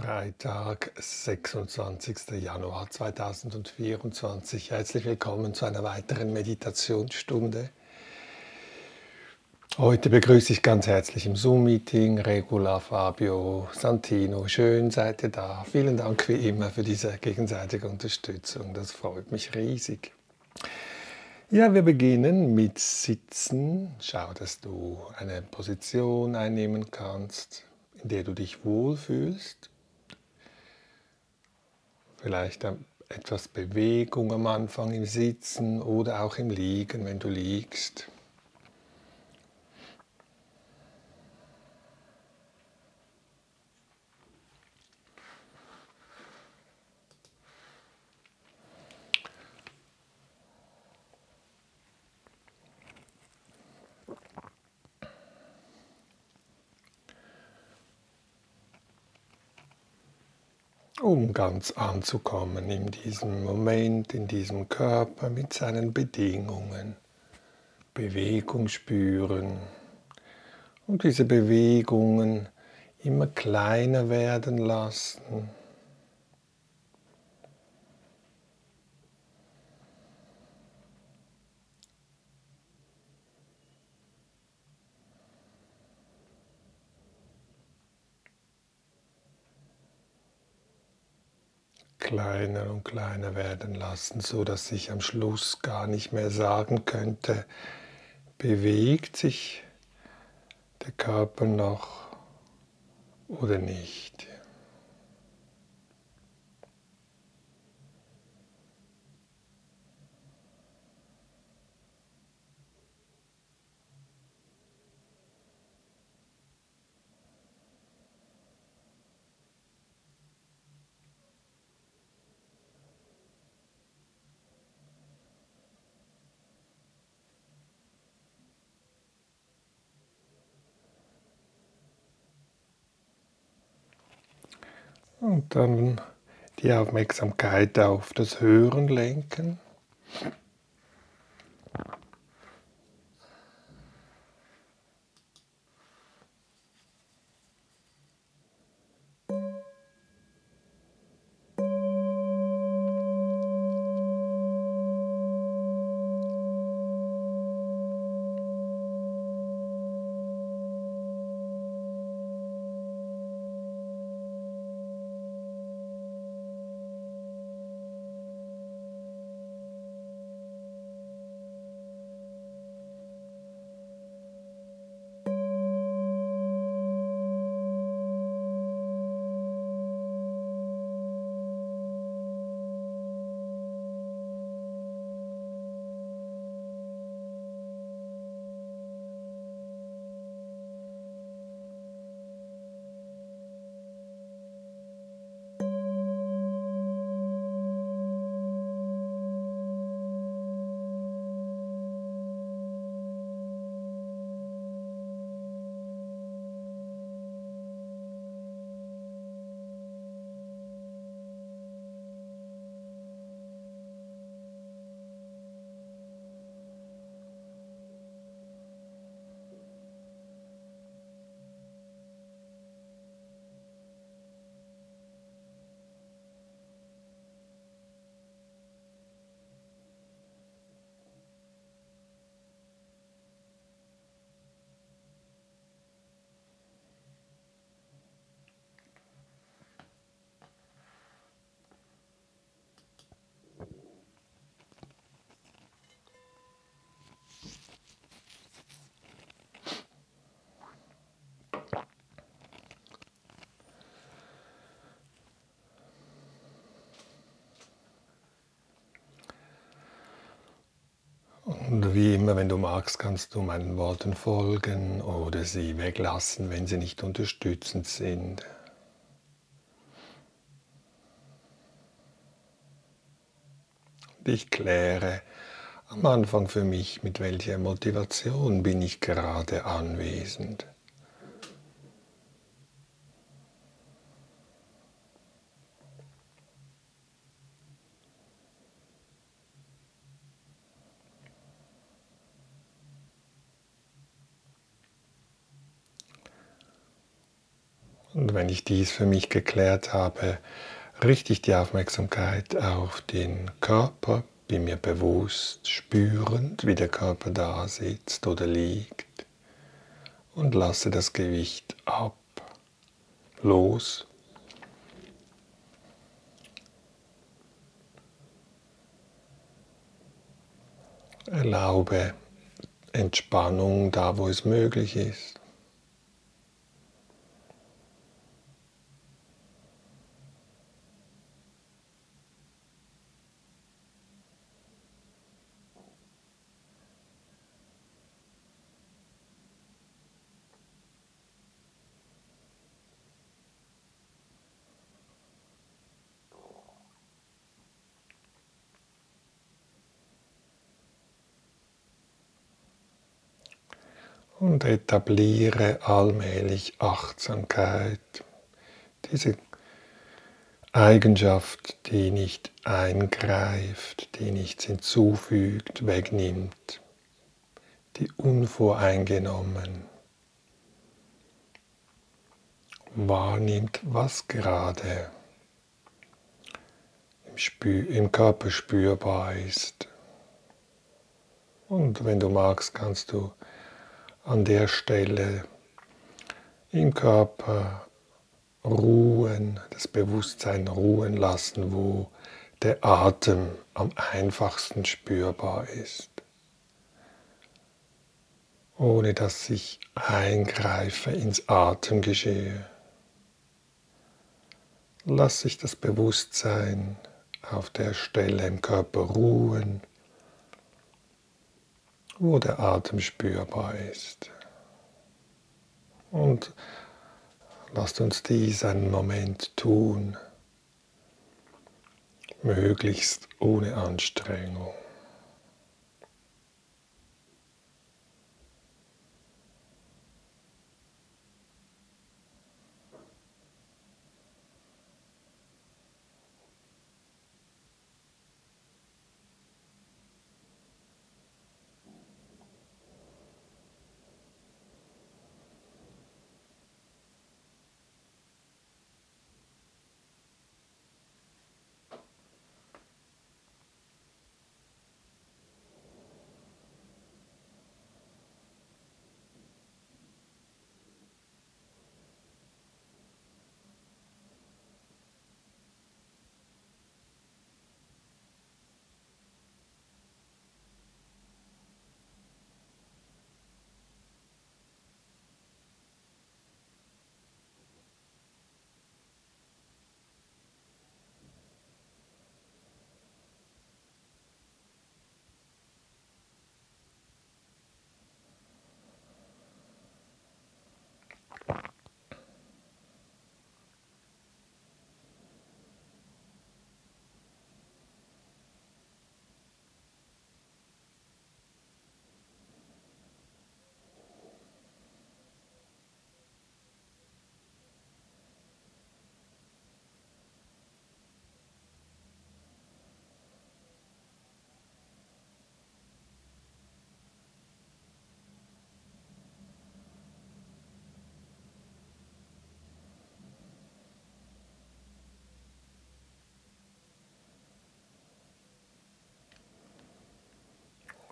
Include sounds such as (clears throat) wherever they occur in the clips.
Freitag, 26. Januar 2024. Herzlich willkommen zu einer weiteren Meditationsstunde. Heute begrüße ich ganz herzlich im Zoom-Meeting Regula, Fabio, Santino. Schön seid ihr da. Vielen Dank wie immer für diese gegenseitige Unterstützung. Das freut mich riesig. Ja, wir beginnen mit Sitzen. Schau, dass du eine Position einnehmen kannst, in der du dich wohlfühlst vielleicht etwas Bewegung am Anfang im Sitzen oder auch im Liegen, wenn du liegst. Um ganz anzukommen in diesem Moment, in diesem Körper mit seinen Bedingungen. Bewegung spüren und diese Bewegungen immer kleiner werden lassen. Kleiner und kleiner werden lassen, so dass ich am Schluss gar nicht mehr sagen könnte, bewegt sich der Körper noch oder nicht. Und dann die Aufmerksamkeit auf das Hören lenken. Und wie immer, wenn du magst, kannst du meinen Worten folgen oder sie weglassen, wenn sie nicht unterstützend sind. Und ich kläre am Anfang für mich, mit welcher Motivation bin ich gerade anwesend. Wenn ich dies für mich geklärt habe, richte ich die Aufmerksamkeit auf den Körper, bin mir bewusst, spürend, wie der Körper da sitzt oder liegt und lasse das Gewicht ab, los. Erlaube Entspannung da, wo es möglich ist. Und etabliere allmählich Achtsamkeit. Diese Eigenschaft, die nicht eingreift, die nichts hinzufügt, wegnimmt, die unvoreingenommen wahrnimmt, was gerade im, im Körper spürbar ist. Und wenn du magst, kannst du an der Stelle im Körper ruhen, das Bewusstsein ruhen lassen, wo der Atem am einfachsten spürbar ist, ohne dass ich eingreife ins Atemgeschehe. Lass ich das Bewusstsein auf der Stelle im Körper ruhen wo der Atem spürbar ist. Und lasst uns dies einen Moment tun, möglichst ohne Anstrengung.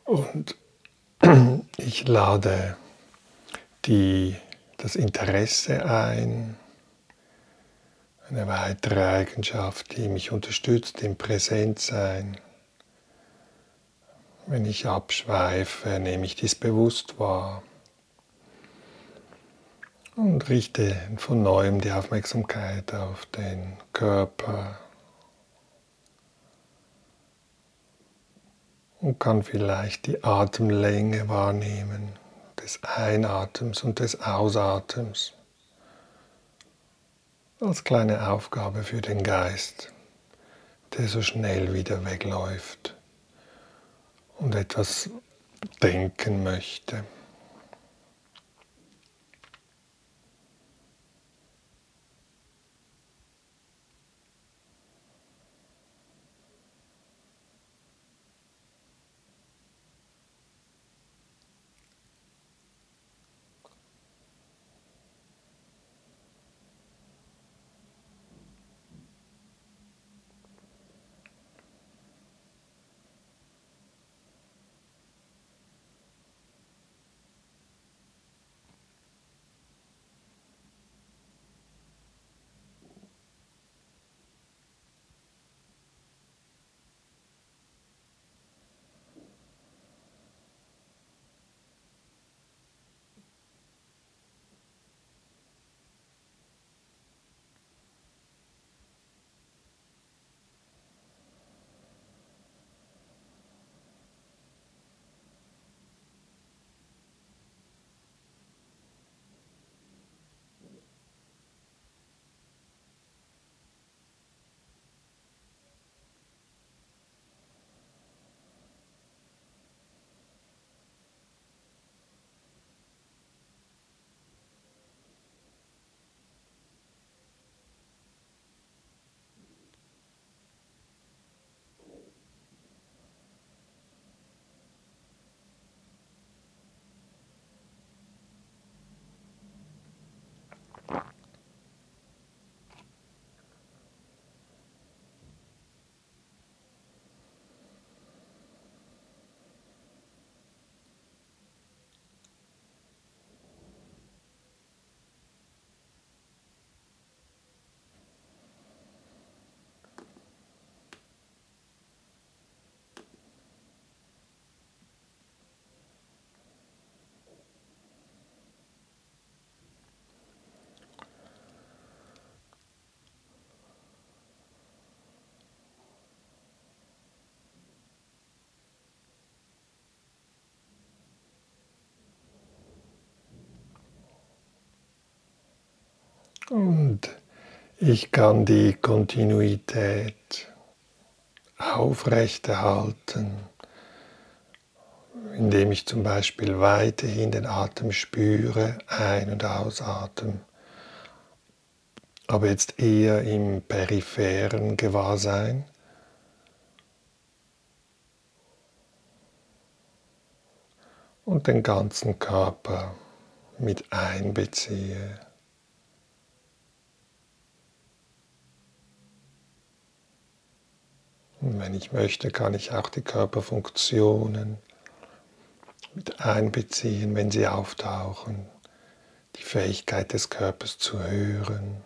Und (clears throat) ich lade die, das Interesse ein, eine weitere Eigenschaft, die mich unterstützt im Präsentsein. Wenn ich abschweife, nehme ich dies bewusst wahr und richte von neuem die Aufmerksamkeit auf den Körper, und kann vielleicht die Atemlänge wahrnehmen des Einatems und des Ausatems als kleine Aufgabe für den Geist, der so schnell wieder wegläuft und etwas denken möchte. Und ich kann die Kontinuität aufrechterhalten, indem ich zum Beispiel weiterhin den Atem spüre, ein- und ausatmen, aber jetzt eher im peripheren Gewahrsein. Und den ganzen Körper mit einbeziehe. Und wenn ich möchte, kann ich auch die Körperfunktionen mit einbeziehen, wenn sie auftauchen, die Fähigkeit des Körpers zu hören.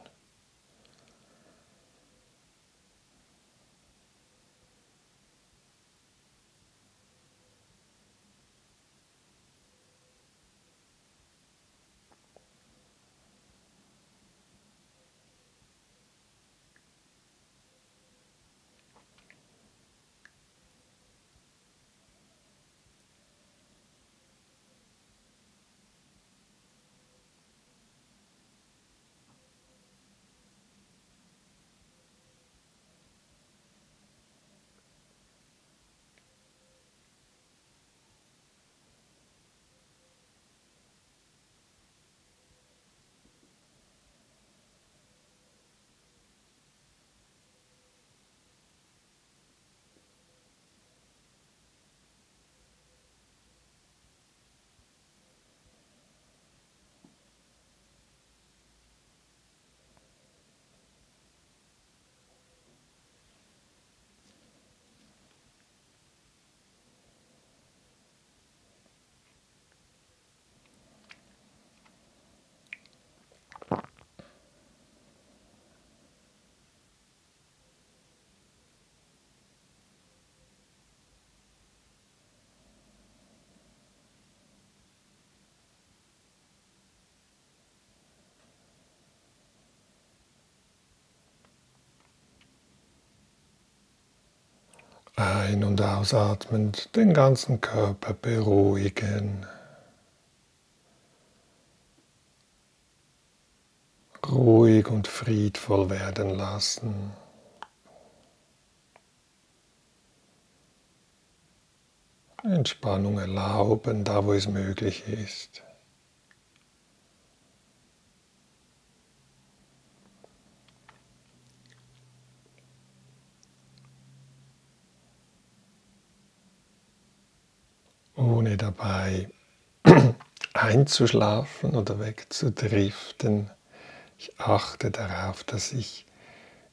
Ein- und ausatmend den ganzen Körper beruhigen. Ruhig und friedvoll werden lassen. Entspannung erlauben, da wo es möglich ist. Ohne dabei (clears throat) einzuschlafen oder wegzudriften. Ich achte darauf, dass ich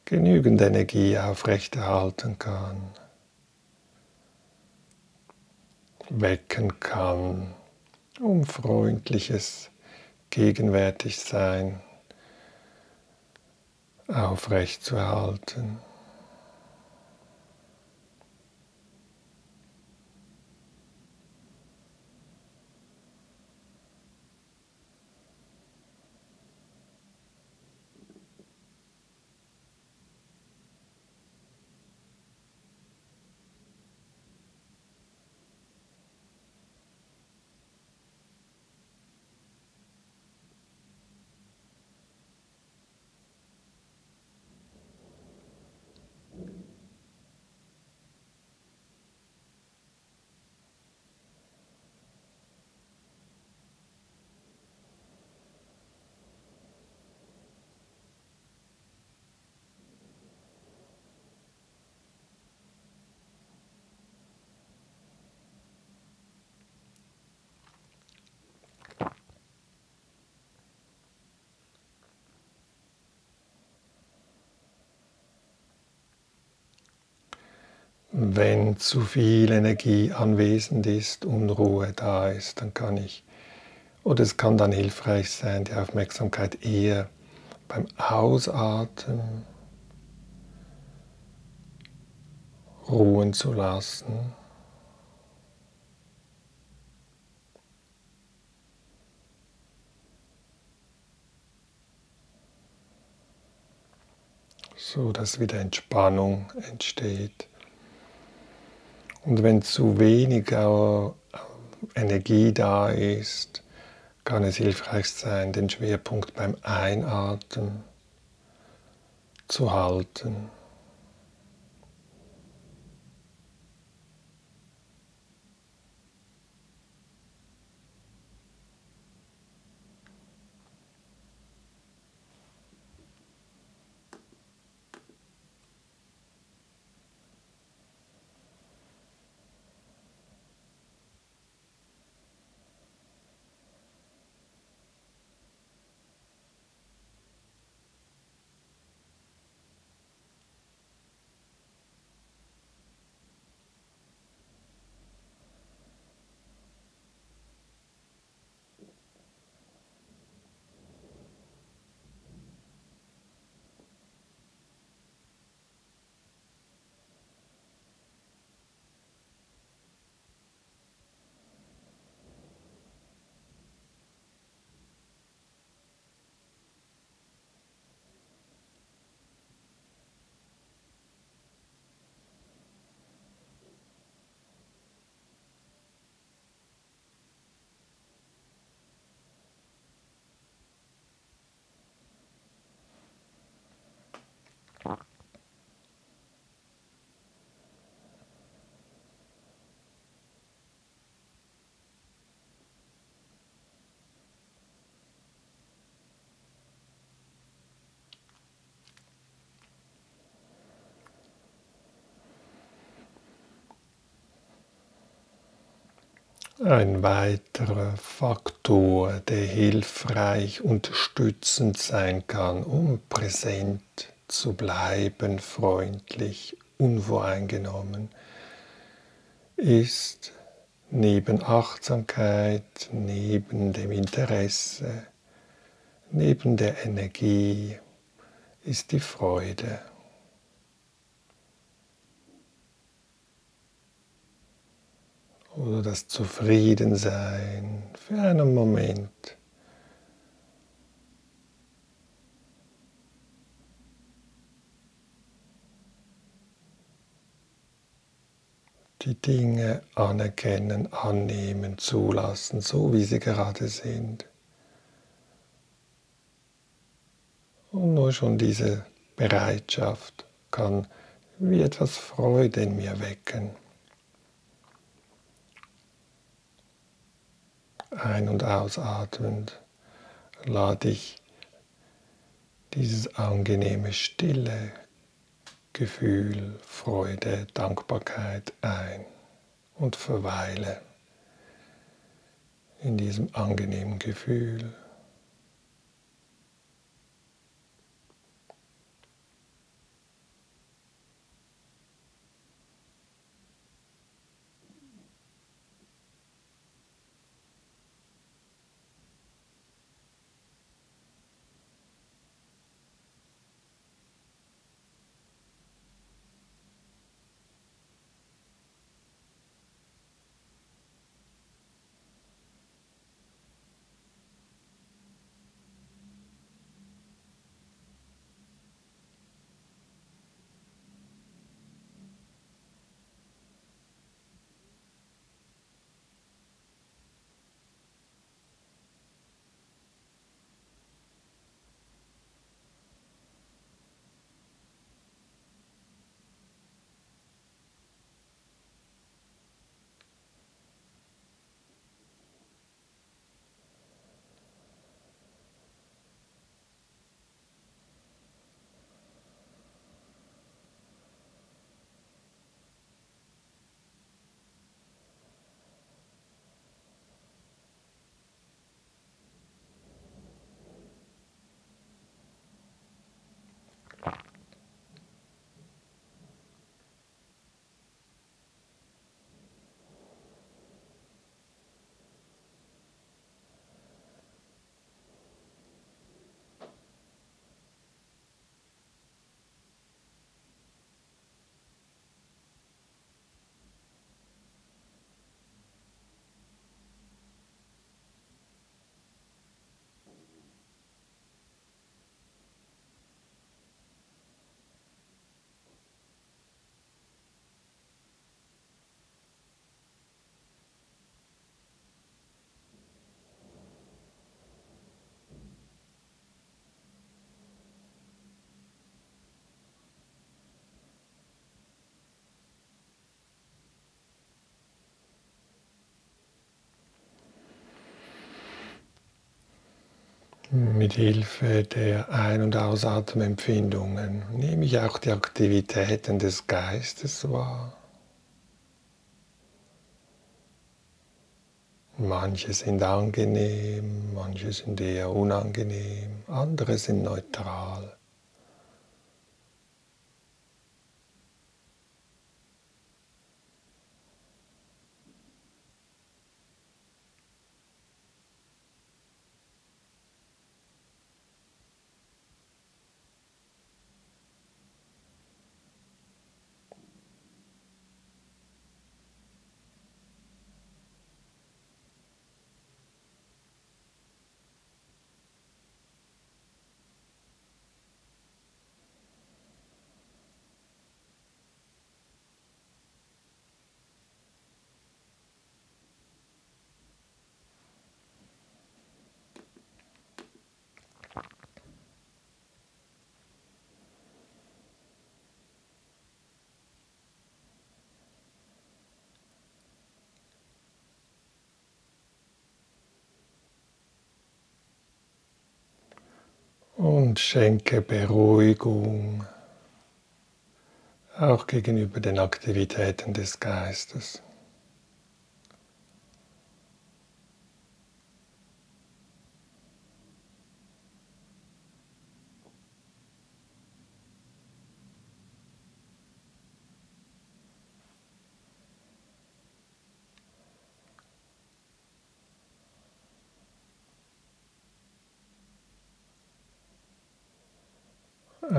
genügend Energie aufrechterhalten kann, wecken kann, um freundliches Gegenwärtigsein aufrechtzuerhalten. Wenn zu viel Energie anwesend ist, Unruhe da ist, dann kann ich, oder es kann dann hilfreich sein, die Aufmerksamkeit eher beim Ausatmen ruhen zu lassen. so dass wieder Entspannung entsteht. Und wenn zu wenig Energie da ist, kann es hilfreich sein, den Schwerpunkt beim Einatmen zu halten. Ein weiterer Faktor, der hilfreich unterstützend sein kann, um präsent zu bleiben, freundlich, unvoreingenommen, ist neben Achtsamkeit, neben dem Interesse, neben der Energie, ist die Freude. Oder das Zufriedensein für einen Moment. Die Dinge anerkennen, annehmen, zulassen, so wie sie gerade sind. Und nur schon diese Bereitschaft kann wie etwas Freude in mir wecken. Ein- und ausatmend lade ich dieses angenehme, stille Gefühl, Freude, Dankbarkeit ein und verweile in diesem angenehmen Gefühl. Mit Hilfe der Ein- und Ausatemempfindungen nehme ich auch die Aktivitäten des Geistes wahr. Manche sind angenehm, manche sind eher unangenehm, andere sind neutral. Und schenke Beruhigung auch gegenüber den Aktivitäten des Geistes.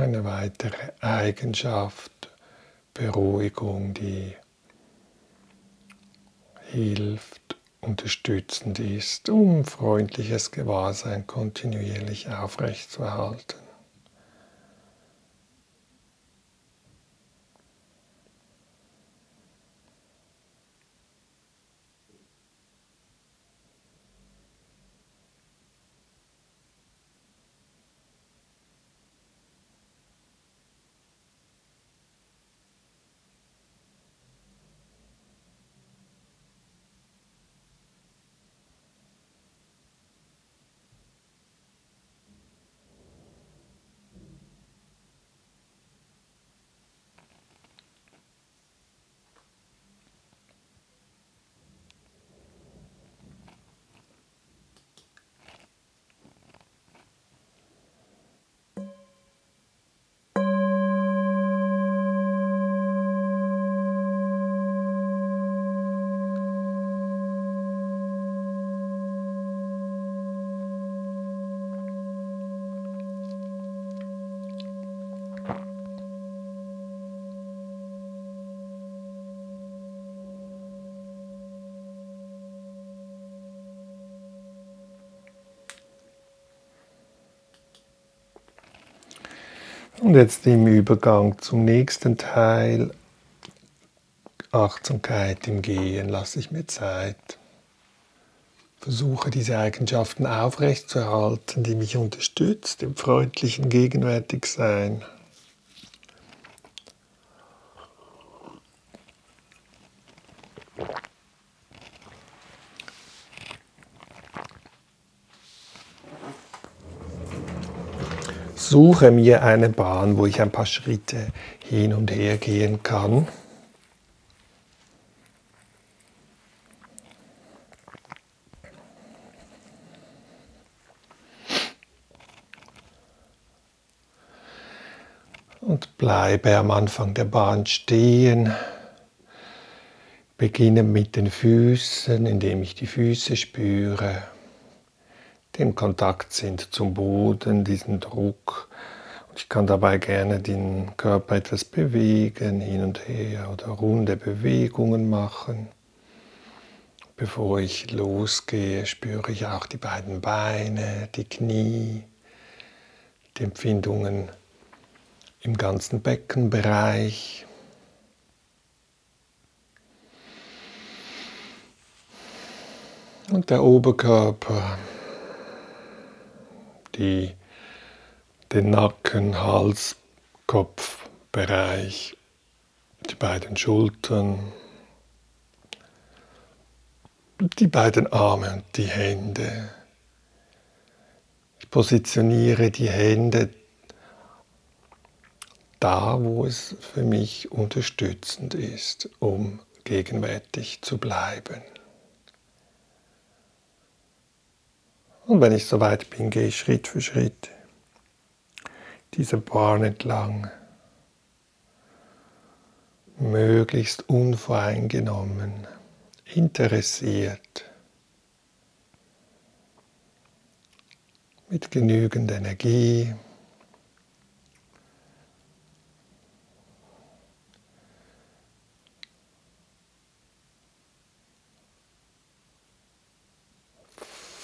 Eine weitere Eigenschaft, Beruhigung, die hilft, unterstützend ist, um freundliches Gewahrsein kontinuierlich aufrechtzuerhalten. Und jetzt im Übergang zum nächsten Teil, Achtsamkeit im Gehen, lasse ich mir Zeit. Versuche diese Eigenschaften aufrechtzuerhalten, die mich unterstützt, im freundlichen Gegenwärtigsein. Suche mir eine Bahn, wo ich ein paar Schritte hin und her gehen kann. Und bleibe am Anfang der Bahn stehen. Beginne mit den Füßen, indem ich die Füße spüre den Kontakt sind zum Boden, diesen Druck. Und ich kann dabei gerne den Körper etwas bewegen, hin und her oder runde Bewegungen machen. Bevor ich losgehe, spüre ich auch die beiden Beine, die Knie, die Empfindungen im ganzen Beckenbereich. Und der Oberkörper die, den Nacken, Hals, Kopfbereich, die beiden Schultern, die beiden Arme und die Hände. Ich Ich positioniere die Hände da, wo es für mich unterstützend ist, um gegenwärtig zu bleiben. Und wenn ich soweit bin, gehe ich Schritt für Schritt diese Bahn entlang, möglichst unvoreingenommen, interessiert, mit genügend Energie.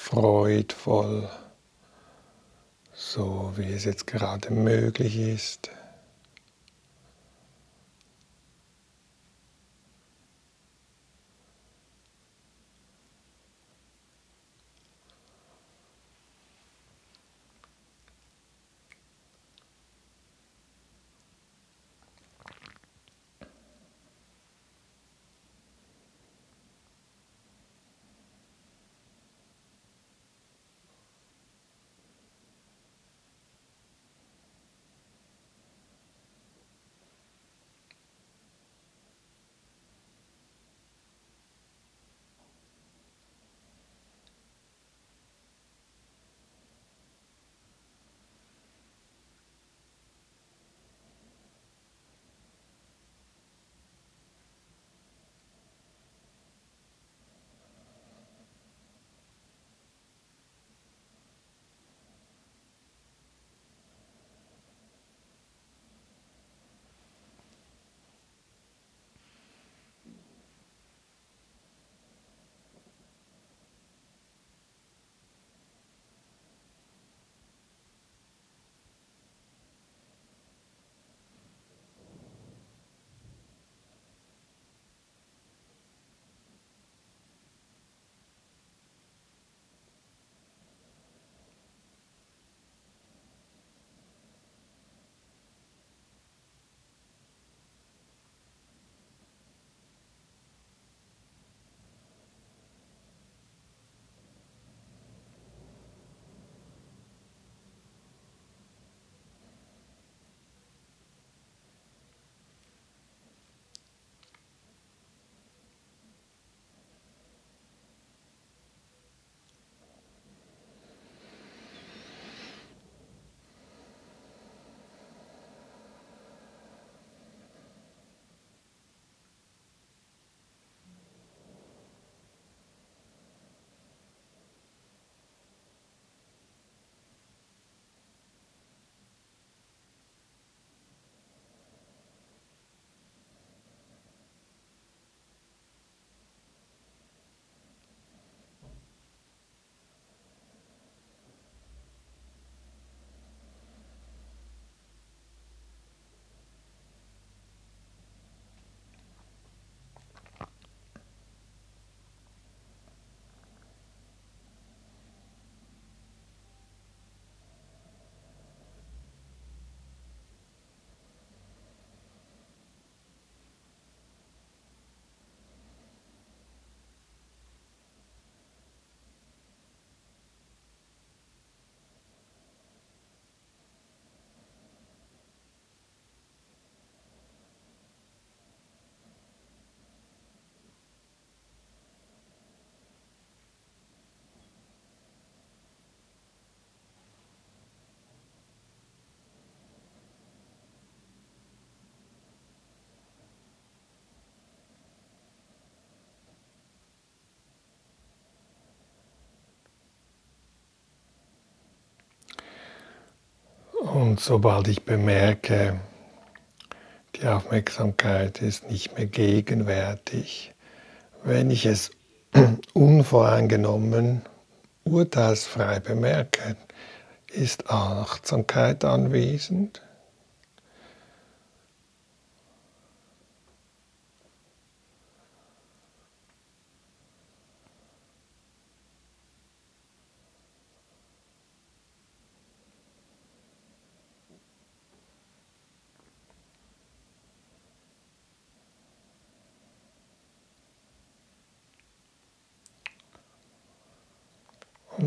Freudvoll, so wie es jetzt gerade möglich ist. Und sobald ich bemerke, die Aufmerksamkeit ist nicht mehr gegenwärtig, wenn ich es (clears throat) unvoreingenommen, urteilsfrei bemerke, ist Achtsamkeit anwesend.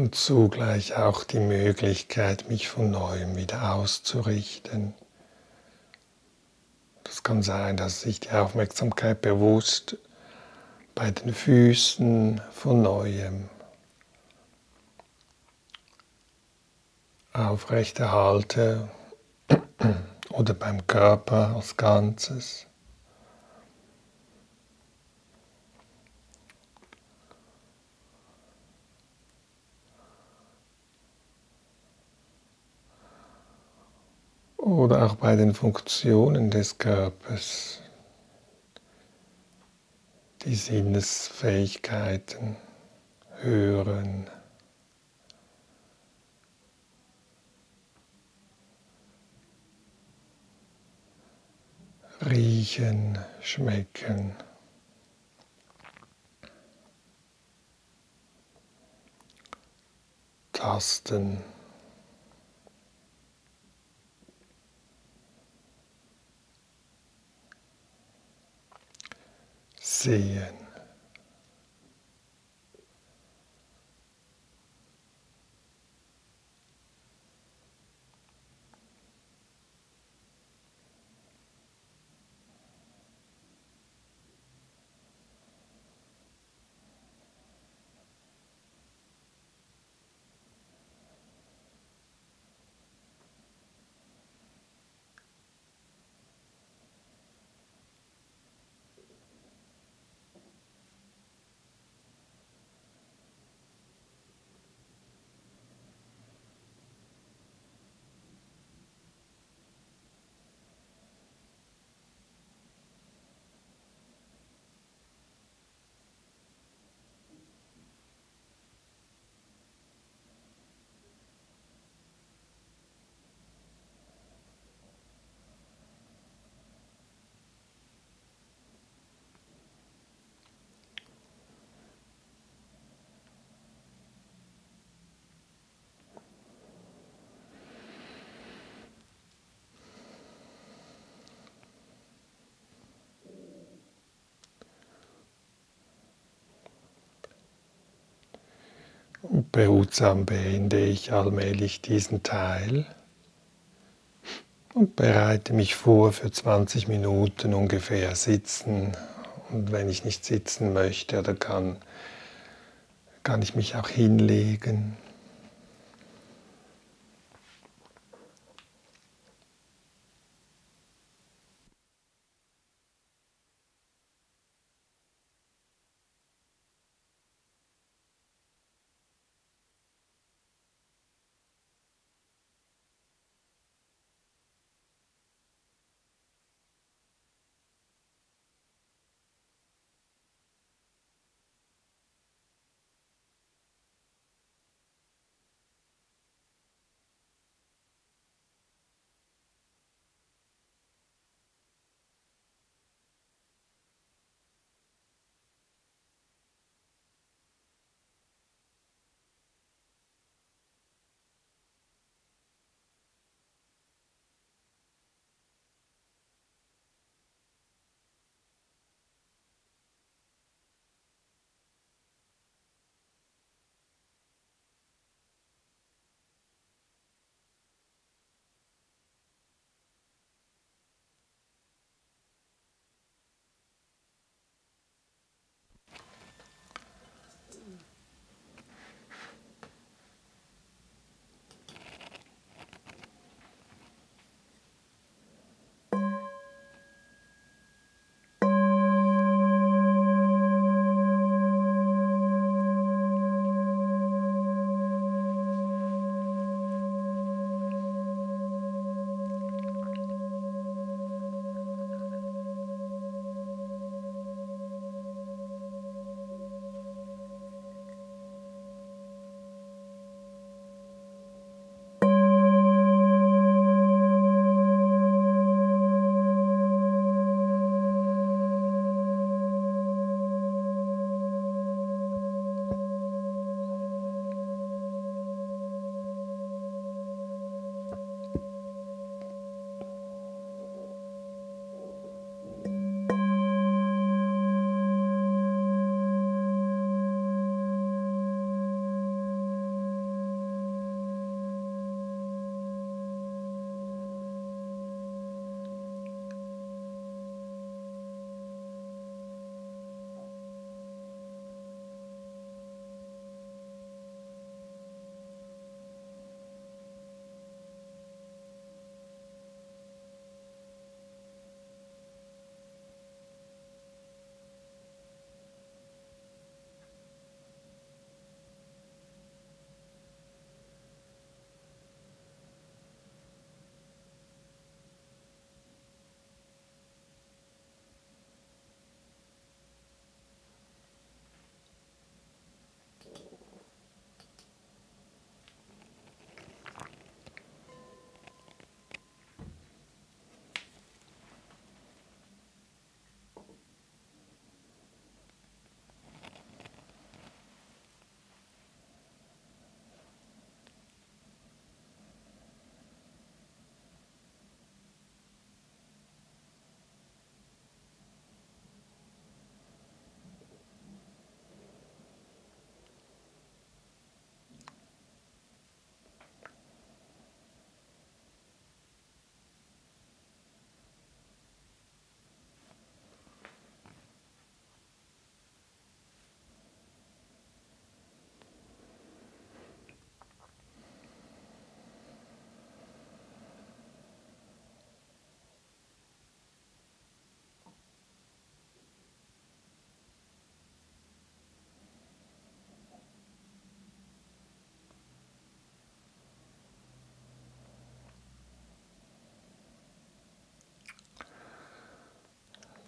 Und zugleich auch die Möglichkeit, mich von neuem wieder auszurichten. Das kann sein, dass sich die Aufmerksamkeit bewusst bei den Füßen von neuem aufrechterhalte oder beim Körper als Ganzes. Oder auch bei den Funktionen des Körpers, die Sinnesfähigkeiten, Hören, Riechen, Schmecken. Tasten. Sehen. Behutsam beende ich allmählich diesen Teil und bereite mich vor für 20 Minuten ungefähr sitzen. Und wenn ich nicht sitzen möchte oder kann, kann ich mich auch hinlegen.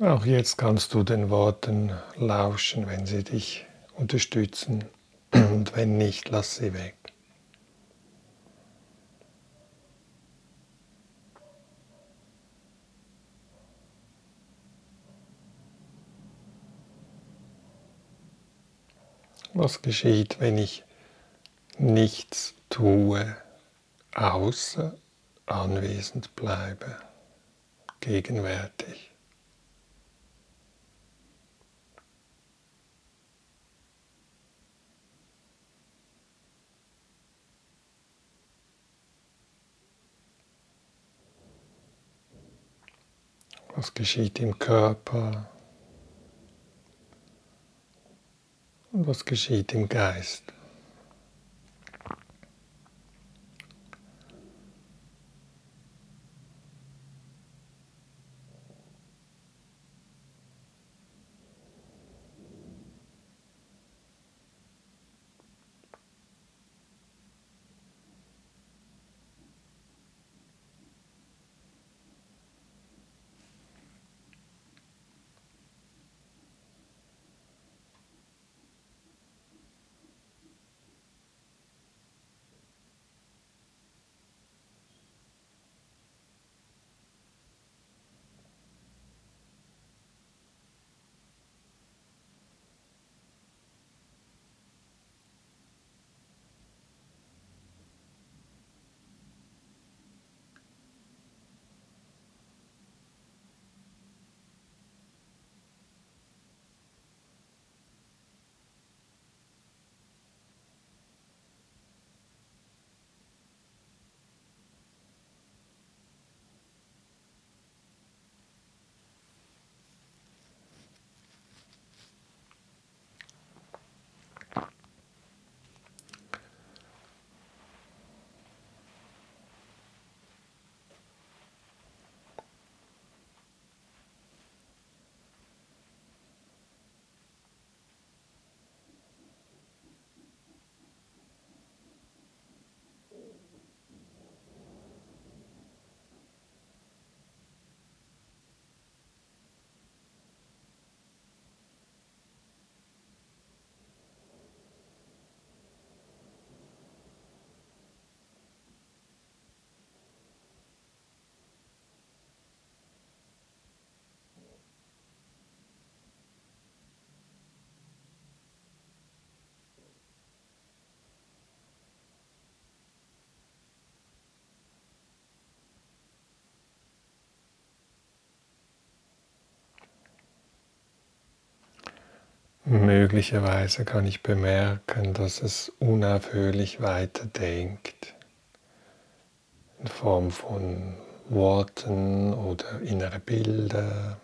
Auch jetzt kannst du den Worten lauschen, wenn sie dich unterstützen (clears throat) und wenn nicht, lass sie weg. Was geschieht, wenn ich nichts tue, außer anwesend bleibe, gegenwärtig? Was geschieht im Körper? Und was geschieht im Geist? Möglicherweise kann ich bemerken, dass es unaufhörlich weiterdenkt in Form von Worten oder innere Bilder.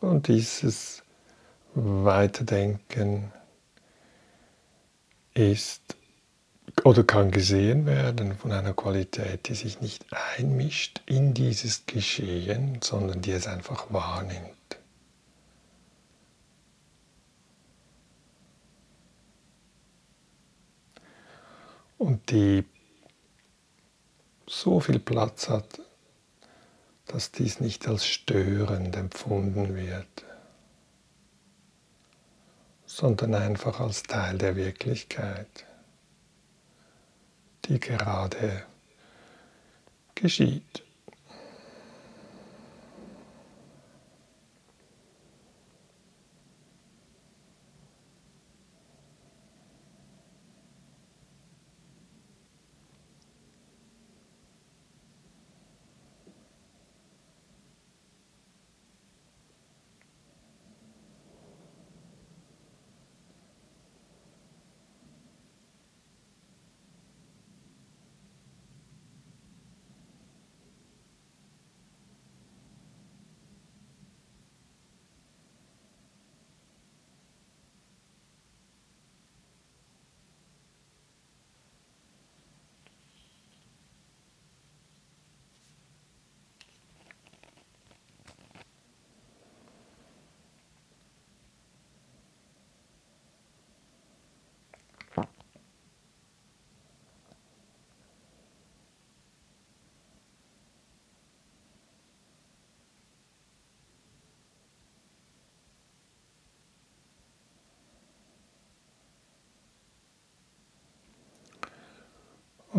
Und dieses Weiterdenken ist oder kann gesehen werden von einer Qualität, die sich nicht einmischt in dieses Geschehen, sondern die es einfach wahrnimmt. Und die so viel Platz hat, dass dies nicht als störend empfunden wird, sondern einfach als Teil der Wirklichkeit, die gerade geschieht.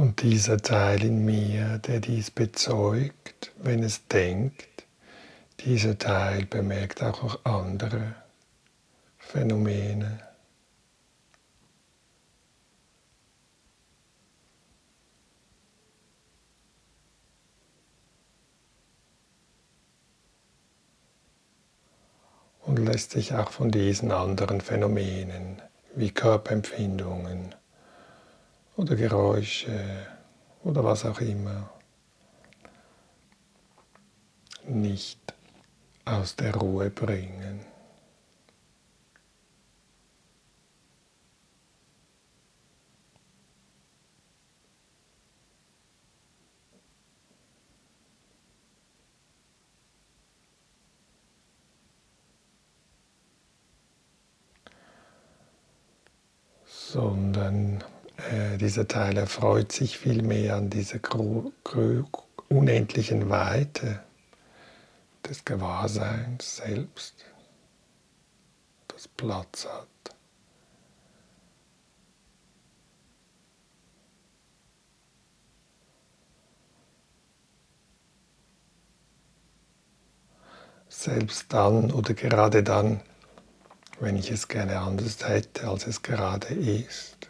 Und dieser Teil in mir, der dies bezeugt, wenn es denkt, dieser Teil bemerkt auch noch andere Phänomene. und lässt sich auch von diesen anderen Phänomenen wie Körperempfindungen oder Geräusche oder was auch immer nicht aus der Ruhe bringen. sondern äh, dieser Teil erfreut sich vielmehr an dieser unendlichen Weite des Gewahrseins selbst, das Platz hat. Selbst dann oder gerade dann, wenn ich es gerne anders hätte, als es gerade ist.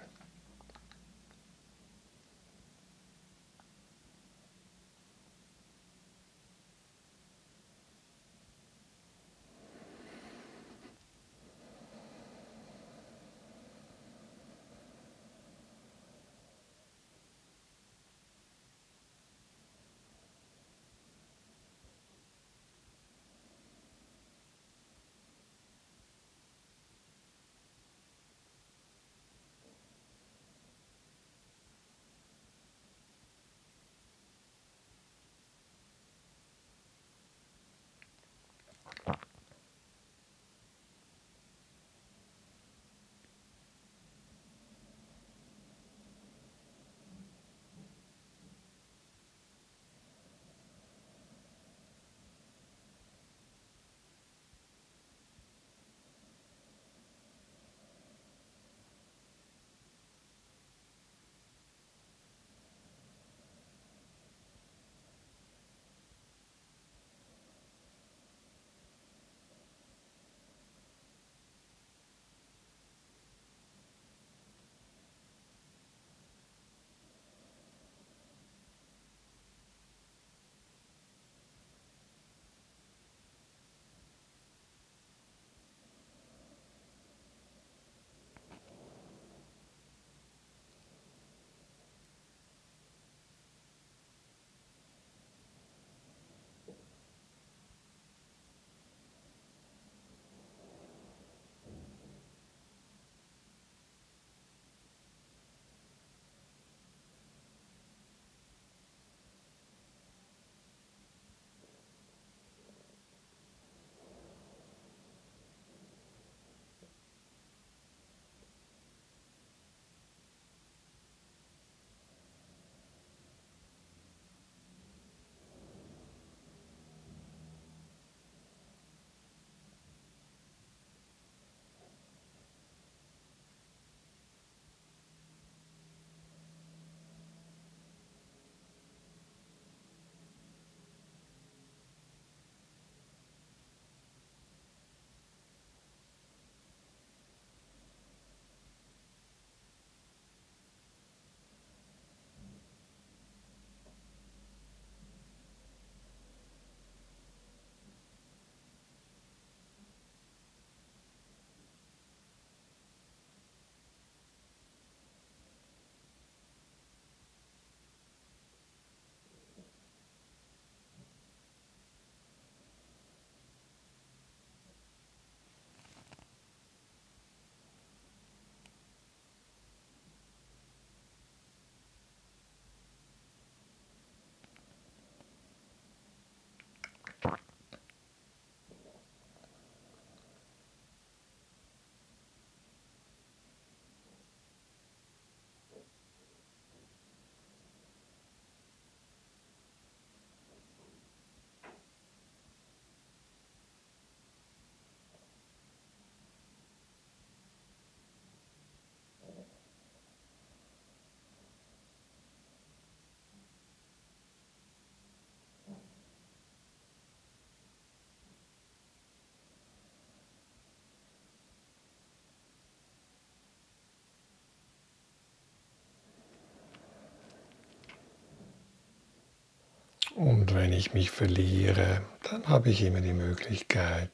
Und wenn ich mich verliere, dann habe ich immer die Möglichkeit,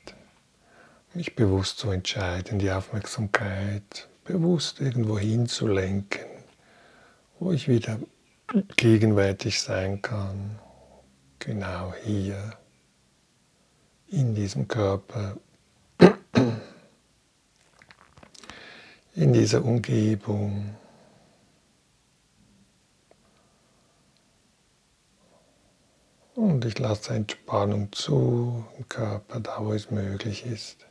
mich bewusst zu entscheiden, die Aufmerksamkeit bewusst irgendwo hinzulenken, wo ich wieder gegenwärtig sein kann, genau hier, in diesem Körper, in dieser Umgebung. Und ich lasse Entspannung zu im Körper, da wo es möglich ist.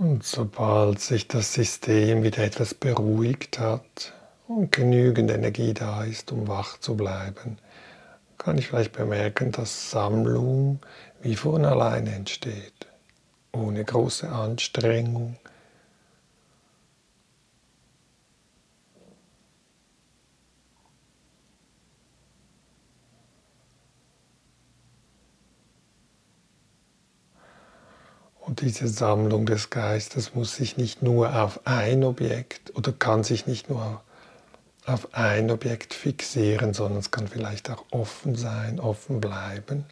Und sobald sich das System wieder etwas beruhigt hat und genügend Energie da ist, um wach zu bleiben, kann ich vielleicht bemerken, dass Sammlung wie von alleine entsteht, ohne große Anstrengung, Und diese Sammlung des Geistes muss sich nicht nur auf ein Objekt oder kann sich nicht nur auf ein Objekt fixieren, sondern es kann vielleicht auch offen sein, offen bleiben.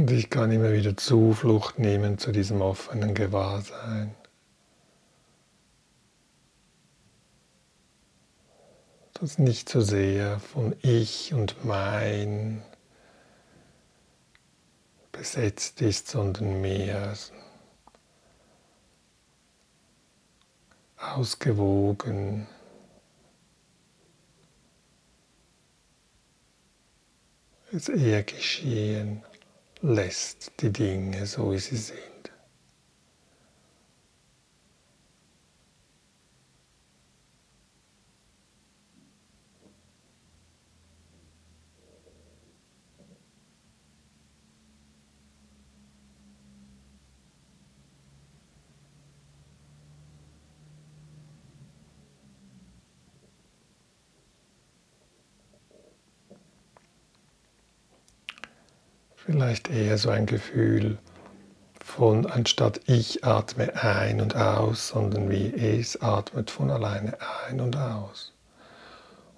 Und ich kann immer wieder Zuflucht nehmen zu diesem offenen Gewahrsein. Das nicht so sehr von Ich und Mein besetzt ist, sondern mehr ausgewogen. Es eher geschehen lässt die Dinge so, wie sie sind. Vielleicht eher so ein Gefühl von, anstatt ich atme ein und aus, sondern wie es atmet von alleine ein und aus.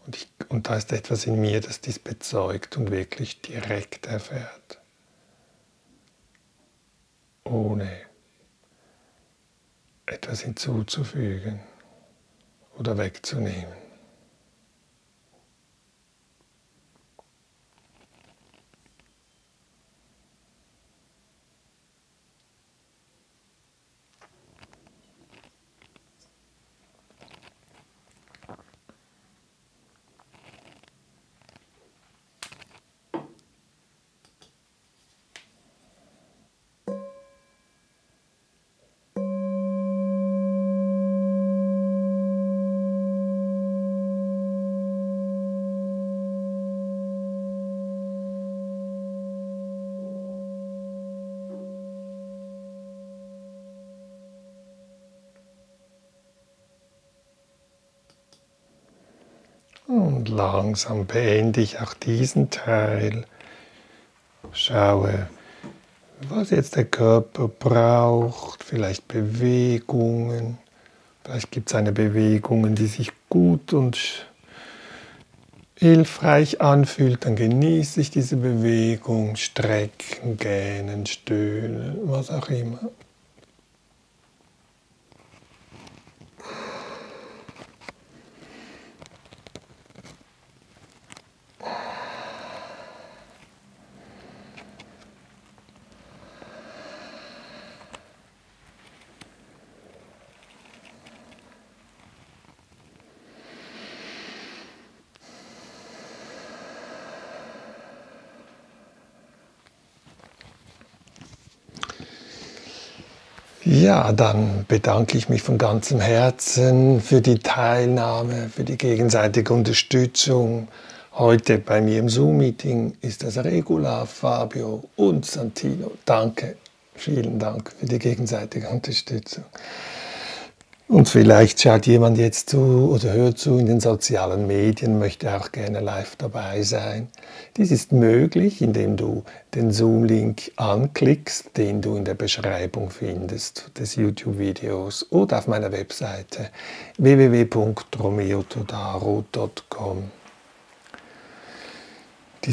Und, ich, und da ist etwas in mir, das dies bezeugt und wirklich direkt erfährt. Ohne etwas hinzuzufügen oder wegzunehmen. Und langsam beende ich auch diesen Teil. Schaue, was jetzt der Körper braucht, vielleicht Bewegungen. Vielleicht gibt es eine Bewegung, die sich gut und hilfreich anfühlt, dann genieße ich diese Bewegung, strecken, gähnen, stöhnen, was auch immer. Ja, dann bedanke ich mich von ganzem Herzen für die Teilnahme, für die gegenseitige Unterstützung. Heute bei mir im Zoom-Meeting ist das Regula, Fabio und Santino. Danke, vielen Dank für die gegenseitige Unterstützung. Und vielleicht schaut jemand jetzt zu oder hört zu in den sozialen Medien, möchte auch gerne live dabei sein. Dies ist möglich, indem du den Zoom-Link anklickst, den du in der Beschreibung findest des YouTube-Videos oder auf meiner Webseite www.romeotodaro.com.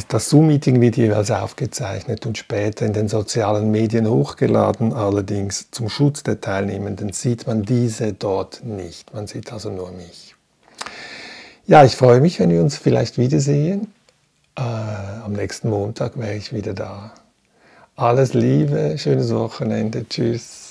Das Zoom-Meeting wird jeweils aufgezeichnet und später in den sozialen Medien hochgeladen. Allerdings zum Schutz der Teilnehmenden sieht man diese dort nicht. Man sieht also nur mich. Ja, ich freue mich, wenn wir uns vielleicht wiedersehen. Äh, am nächsten Montag wäre ich wieder da. Alles Liebe, schönes Wochenende. Tschüss.